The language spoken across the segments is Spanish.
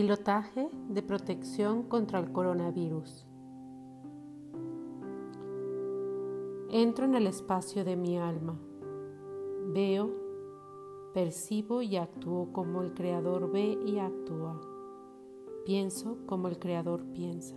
Pilotaje de protección contra el coronavirus. Entro en el espacio de mi alma. Veo, percibo y actúo como el Creador ve y actúa. Pienso como el Creador piensa.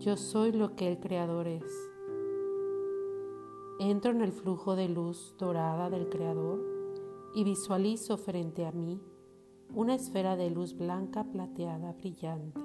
Yo soy lo que el Creador es. Entro en el flujo de luz dorada del Creador y visualizo frente a mí una esfera de luz blanca plateada brillante.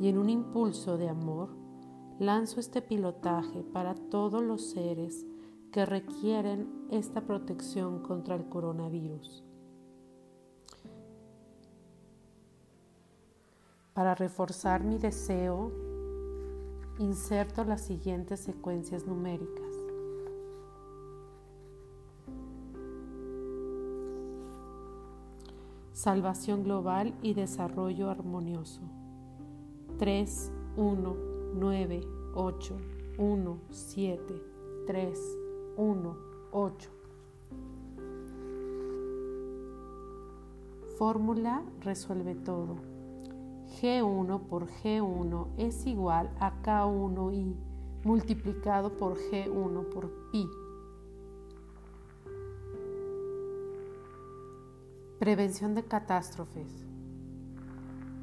Y en un impulso de amor lanzo este pilotaje para todos los seres que requieren esta protección contra el coronavirus. Para reforzar mi deseo, inserto las siguientes secuencias numéricas. Salvación global y desarrollo armonioso. 3, 1, 9, 8, 1, 7, 3, 1, 8. Fórmula resuelve todo. G1 por G1 es igual a K1i multiplicado por G1 por pi. Prevención de catástrofes.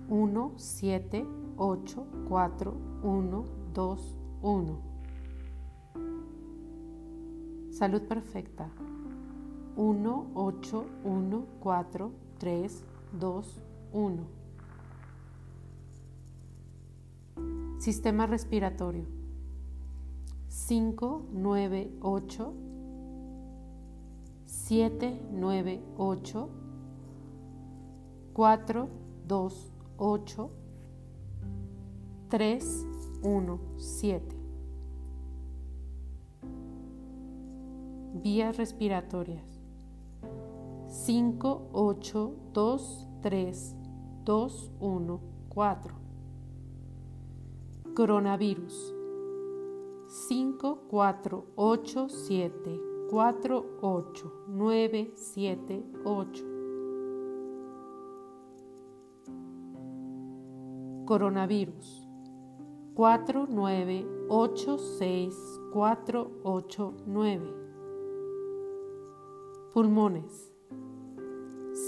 1, 7, 8, 4, 1, 2, 1. Salud perfecta. 1, 8, 1, 4, 3, 2, 1. Sistema respiratorio. 5, 9, 8. 7, 9, 8. 4, 2, 8. 3, 1, 7. Vías respiratorias. 5, 8, 2, 3, 2, 1, 4. Coronavirus 5, 4, 8, 7, 4, 8, 9, 7, 8. Coronavirus 4, 9, 8, 6, 4, 8, 9. Pulmones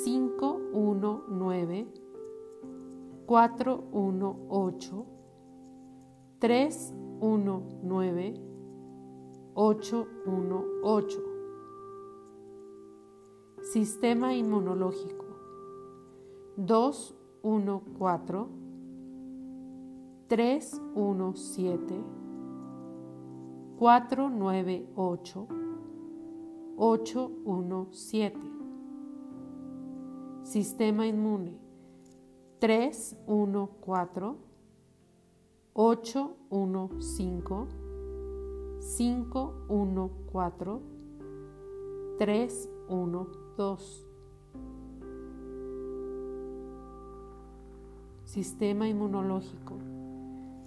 5, 1, 9, 4, 1, 8, 3, 1, 9, 8, 1, 8. Sistema inmunológico 2, 1, 4, 3, 1, 7, 4, 9, 8, 8, 1, 7. Sistema inmune 3, 1, 4, 8, 1, 5, 5, 1, 4, 3, 1, 2. Sistema inmunológico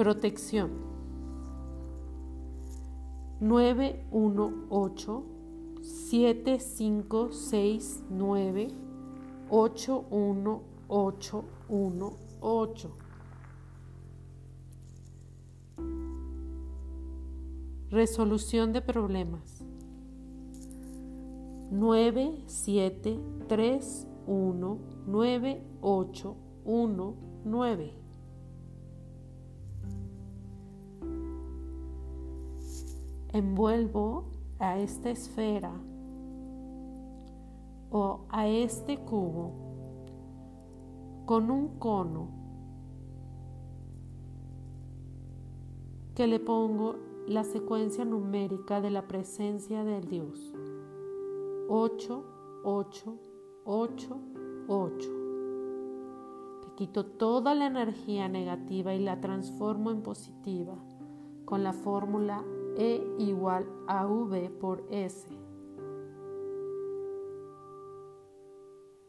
Protección. 9, 1, 8, 7, 5, 6, 9, 8, 1, 8, 1, 8. Resolución de problemas. 9, Envuelvo a esta esfera o a este cubo con un cono que le pongo la secuencia numérica de la presencia del Dios. 8, 8, 8, 8. Que quito toda la energía negativa y la transformo en positiva con la fórmula E igual a V por S.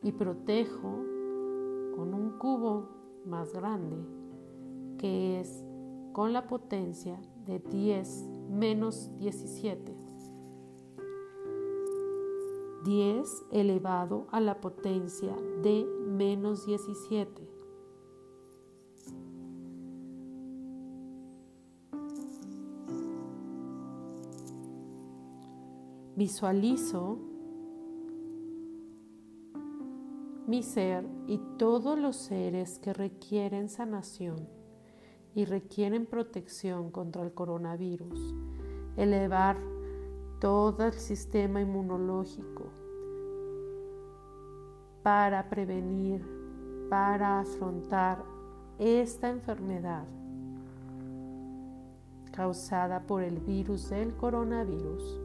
Y protejo con un cubo más grande que es con la potencia de 10 menos 17. 10 elevado a la potencia de menos 17. Visualizo mi ser y todos los seres que requieren sanación y requieren protección contra el coronavirus, elevar todo el sistema inmunológico para prevenir, para afrontar esta enfermedad causada por el virus del coronavirus.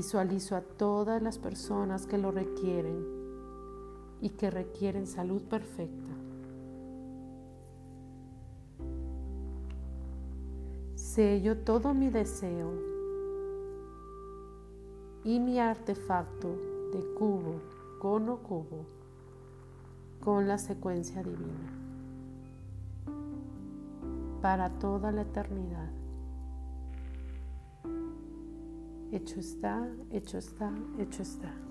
Visualizo a todas las personas que lo requieren y que requieren salud perfecta. Sello todo mi deseo y mi artefacto de cubo, cono, cubo, con la secuencia divina para toda la eternidad. Hecho está, hecho está, hecho está.